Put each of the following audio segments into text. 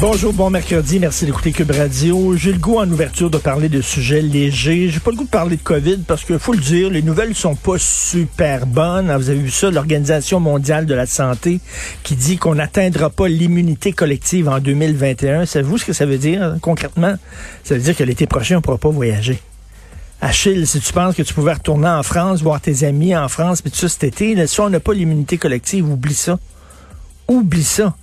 Bonjour, bon mercredi, merci d'écouter Cube Radio. J'ai le goût en ouverture de parler de sujets légers. J'ai pas le goût de parler de COVID parce que faut le dire, les nouvelles sont pas super bonnes. Vous avez vu ça, l'Organisation mondiale de la santé qui dit qu'on n'atteindra pas l'immunité collective en 2021. Savez-vous ce que ça veut dire concrètement? Ça veut dire que l'été prochain, on pourra pas voyager. Achille, si tu penses que tu pouvais retourner en France, voir tes amis en France, puis tout ça cet été, là, si on n'a pas l'immunité collective, oublie ça. Oublie ça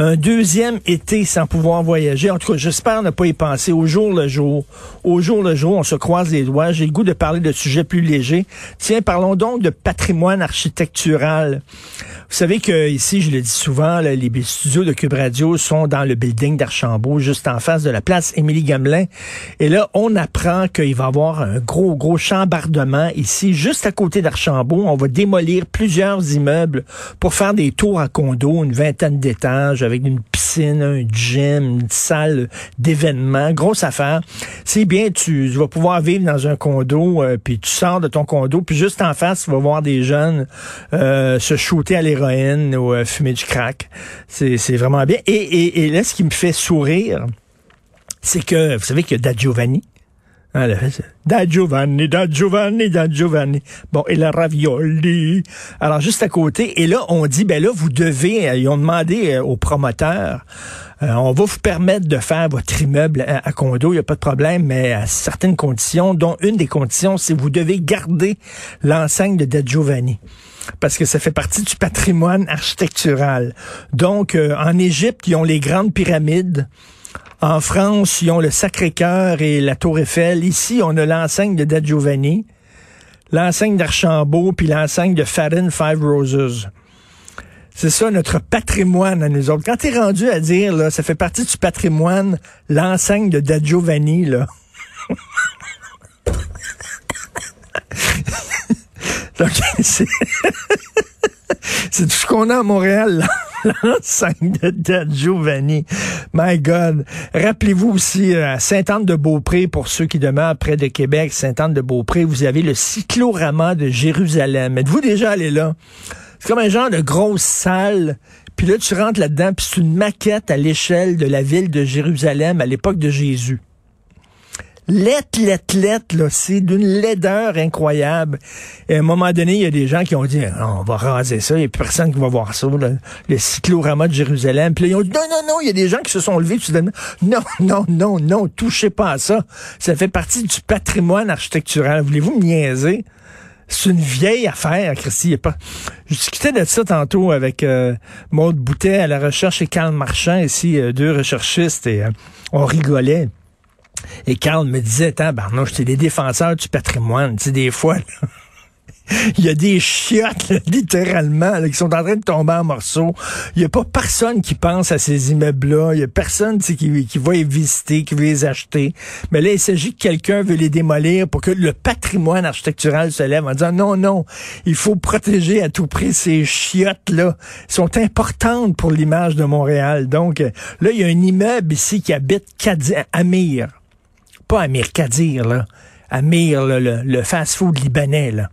un deuxième été sans pouvoir voyager. En tout cas, j'espère ne pas y penser au jour le jour. Au jour le jour, on se croise les doigts. J'ai le goût de parler de sujets plus légers. Tiens, parlons donc de patrimoine architectural. Vous savez que ici, je le dis souvent, là, les studios de Cube Radio sont dans le building d'Archambault, juste en face de la place Émilie Gamelin. Et là, on apprend qu'il va y avoir un gros, gros chambardement ici, juste à côté d'Archambault. On va démolir plusieurs immeubles pour faire des tours à condos, une vingtaine d'étages avec une piscine, un gym, une salle d'événements, grosse affaire. C'est bien, tu, vas pouvoir vivre dans un condo, euh, puis tu sors de ton condo, puis juste en face, tu vas voir des jeunes euh, se shooter à l'héroïne ou euh, fumer du crack. C'est vraiment bien. Et, et, là, ce qui me fait sourire, c'est que, vous savez qu'il y a Da Giovanni, ah, da Giovanni, da Giovanni, da Giovanni. Bon, et la ravioli. Alors, juste à côté. Et là, on dit, ben là, vous devez, euh, ils ont demandé euh, aux promoteurs, on va vous permettre de faire votre immeuble à, condo, il n'y a pas de problème, mais à certaines conditions, dont une des conditions, c'est vous devez garder l'enseigne de Da Giovanni parce que ça fait partie du patrimoine architectural. Donc, en Égypte, ils ont les grandes pyramides. En France, ils ont le Sacré-Cœur et la Tour Eiffel. Ici, on a l'enseigne de Da Giovanni, l'enseigne d'Archambault, puis l'enseigne de Fadden Five Roses. C'est ça notre patrimoine à nous autres. Quand t'es rendu à dire, là, ça fait partie du patrimoine, l'enseigne de Da Giovanni, là. C'est... tout ce qu'on a à Montréal, l'enceinte de Giovanni. My God. Rappelez-vous aussi euh, à Sainte-Anne-de-Beaupré, pour ceux qui demeurent près de Québec, Sainte-Anne-de-Beaupré, vous avez le cyclorama de Jérusalem. Êtes-vous déjà allé là? C'est comme un genre de grosse salle. Puis là, tu rentres là-dedans, puis c'est une maquette à l'échelle de la ville de Jérusalem à l'époque de Jésus lettre, lettre, lettre, là, c'est d'une laideur incroyable. Et à un moment donné, il y a des gens qui ont dit, ah, on va raser ça, il n'y a personne qui va voir ça, le cyclorama de Jérusalem. Puis là, ils ont dit, non, non, non, il y a des gens qui se sont levés, dis, non, non, non, non, touchez pas à ça. Ça fait partie du patrimoine architectural. Voulez-vous me niaiser? C'est une vieille affaire, Christy. Je discutais de ça tantôt avec euh, Maude Boutet à la recherche et Karl Marchand, ici, euh, deux recherchistes, et euh, on rigolait. Et Carl me disait, non, c'est des défenseurs du patrimoine. Tu sais, des fois, il y a des chiottes, littéralement, qui sont en train de tomber en morceaux. Il n'y a pas personne qui pense à ces immeubles-là. Il n'y a personne qui, qui va les visiter, qui veut les acheter. Mais là, il s'agit que quelqu'un veut les démolir pour que le patrimoine architectural se lève en disant non, non, il faut protéger à tout prix ces chiottes-là. Elles sont importantes pour l'image de Montréal. Donc, là, il y a un immeuble ici qui habite Amir pas Amir Kadir, là. Amir, le, le fast-food libanais, là.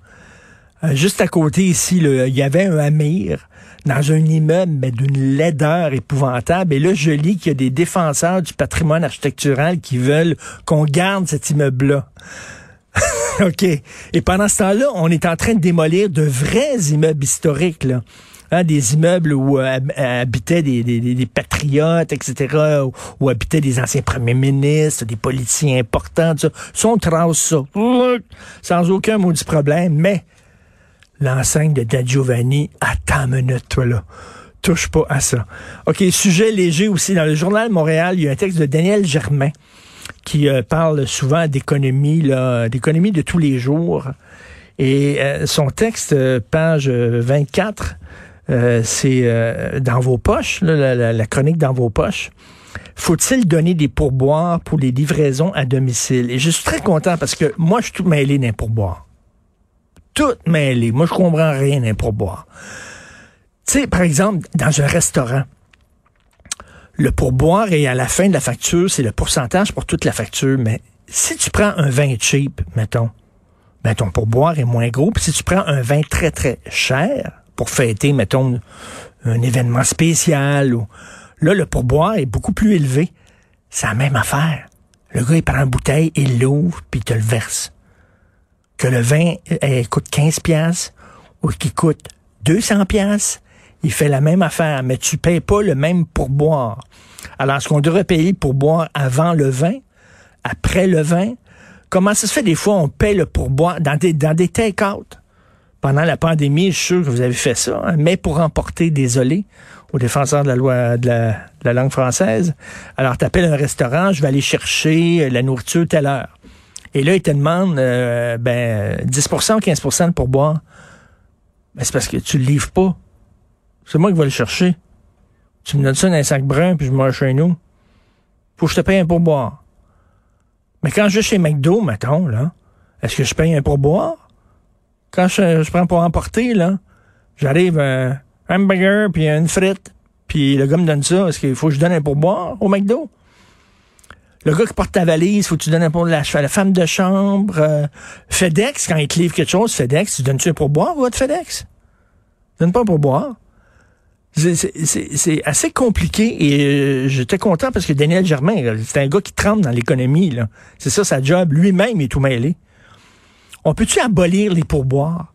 Euh, juste à côté ici, il y avait un Amir dans un immeuble, mais d'une laideur épouvantable. Et là, je lis qu'il y a des défenseurs du patrimoine architectural qui veulent qu'on garde cet immeuble-là. OK. Et pendant ce temps-là, on est en train de démolir de vrais immeubles historiques, là. Hein, des immeubles où euh, habitaient des, patriotes, etc., où, habitaient des anciens premiers ministres, des politiciens importants, tout ça. Ça, on trace ça. Sans aucun maudit problème. Mais l'enseigne de Da Giovanni, attends une minute, toi, là touche pas à ça. OK, sujet léger aussi. Dans le journal Montréal, il y a un texte de Daniel Germain qui euh, parle souvent d'économie, d'économie de tous les jours. Et euh, son texte, page 24, euh, c'est euh, dans vos poches, la, chronique dans vos poches. Faut-il donner des pourboires pour les livraisons à domicile? Et je suis très content parce que moi, je suis tout mêlé d'un pourboire. tout mêlé. Moi, je comprends rien d'un pourboire. Tu sais, par exemple, dans un restaurant, le pourboire et à la fin de la facture, c'est le pourcentage pour toute la facture. Mais si tu prends un vin cheap, mettons, ben ton pourboire est moins gros. Puis si tu prends un vin très, très cher pour fêter, mettons, un événement spécial, ou, là, le pourboire est beaucoup plus élevé. C'est la même affaire. Le gars, il prend une bouteille, il l'ouvre, puis il te le verse. Que le vin coûte 15 pièces ou qu'il coûte 200 pièces, il fait la même affaire, mais tu payes pas le même pourboire. Alors, est-ce qu'on devrait payer pour boire avant le vin, après le vin? Comment ça se fait? Des fois on paye le pourboire dans des, dans des take-out? Pendant la pandémie, je suis sûr que vous avez fait ça, hein, mais pour emporter, désolé, aux défenseurs de la loi de la, langue française. Alors, tu appelles un restaurant, je vais aller chercher la nourriture telle heure. Et là, ils te demandent euh, ben, 10% ou 15% de pourboire. Ben, c'est parce que tu le livres pas. C'est moi qui vais le chercher. Tu me donnes ça dans un sac brun, puis je mange chez nous. Faut que je te paye un pourboire. Mais quand je vais chez McDo, mettons, là, est-ce que je paye un pourboire? Quand je, prends pour emporter, là, j'arrive un hamburger, puis une frite, puis le gars me donne ça, est-ce qu'il faut que je donne un pourboire au McDo? Le gars qui porte ta valise, faut que tu donnes un pourboire. La, la femme de chambre, euh, FedEx, quand il te livre quelque chose, FedEx, tu donnes-tu un pourboire, votre FedEx? Tu donnes pas un pourboire. C'est assez compliqué et euh, j'étais content parce que Daniel Germain, c'est un gars qui tremble dans l'économie. C'est ça sa job. Lui-même est tout mêlé. On peut-tu abolir les pourboires?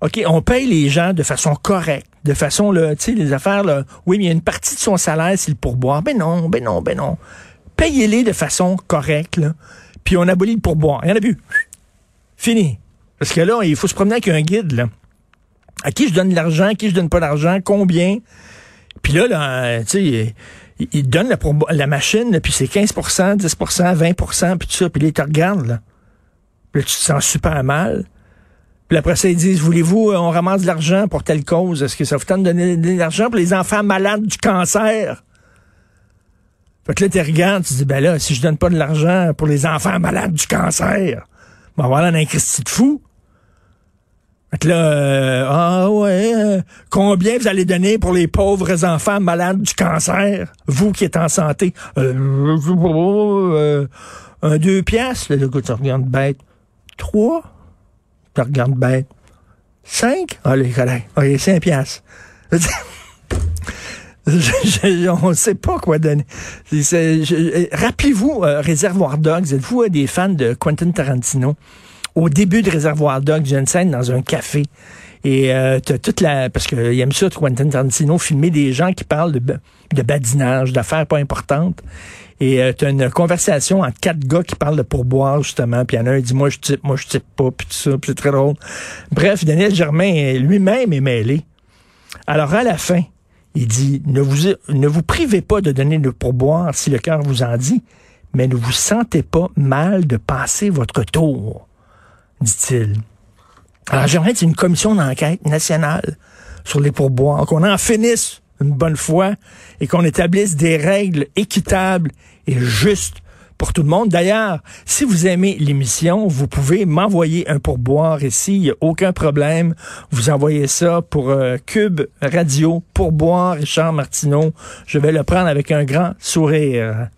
OK, on paye les gens de façon correcte, de façon, tu sais, les affaires, là, oui, mais il y a une partie de son salaire, c'est le pourboire. Ben non, ben non, ben non. Payez-les de façon correcte, puis on abolit le pourboire. Il y en a plus. Fini. Parce que là, il faut se promener avec un guide, là à qui je donne l'argent, à qui je donne pas d'argent, combien? Puis là, là tu sais, il, donne la, la machine, puis c'est 15% 10% 20% puis tout ça, puis là, il te regarde, là. Puis là, tu te sens super mal. Puis après ça, ils disent, voulez-vous, euh, on ramasse de l'argent pour telle cause? Est-ce que ça vous tente de donner de l'argent pour les enfants malades du cancer? Fait que là, tu regardes, tu dis, ben là, si je donne pas de l'argent pour les enfants malades du cancer, ben voilà, un Christy de fou. Fait là, euh, ah ouais, euh, combien vous allez donner pour les pauvres enfants malades du cancer, vous qui êtes en santé? Euh, euh un deux piastres, le gars, tu regardes bête. Trois? Tu regardes bête. Cinq? Allez, allez, allez, cinq piastres. on ne sait pas quoi donner. Rappelez-vous, Réservoir Dogs, êtes-vous des fans de Quentin Tarantino? au début de Réservoir Dogs, j'ai une scène dans un café. Et euh, t'as toute la... Parce qu'il aime ça, Quentin Tarantino, filmer des gens qui parlent de, de badinage, d'affaires pas importantes. Et euh, une conversation entre quatre gars qui parlent de pourboire, justement. Puis il a un dit, moi, je type, moi, je type pas, puis tout ça. Puis c'est très drôle. Bref, Daniel Germain lui-même est mêlé. Alors, à la fin, il dit, ne vous, ne vous privez pas de donner le pourboire si le cœur vous en dit, mais ne vous sentez pas mal de passer votre tour dit-il. Alors, j'aimerais une commission d'enquête nationale sur les pourboires, qu'on en finisse une bonne fois et qu'on établisse des règles équitables et justes pour tout le monde. D'ailleurs, si vous aimez l'émission, vous pouvez m'envoyer un pourboire ici, il n'y a aucun problème. Vous envoyez ça pour euh, Cube Radio, pourboire Richard Martineau. Je vais le prendre avec un grand sourire.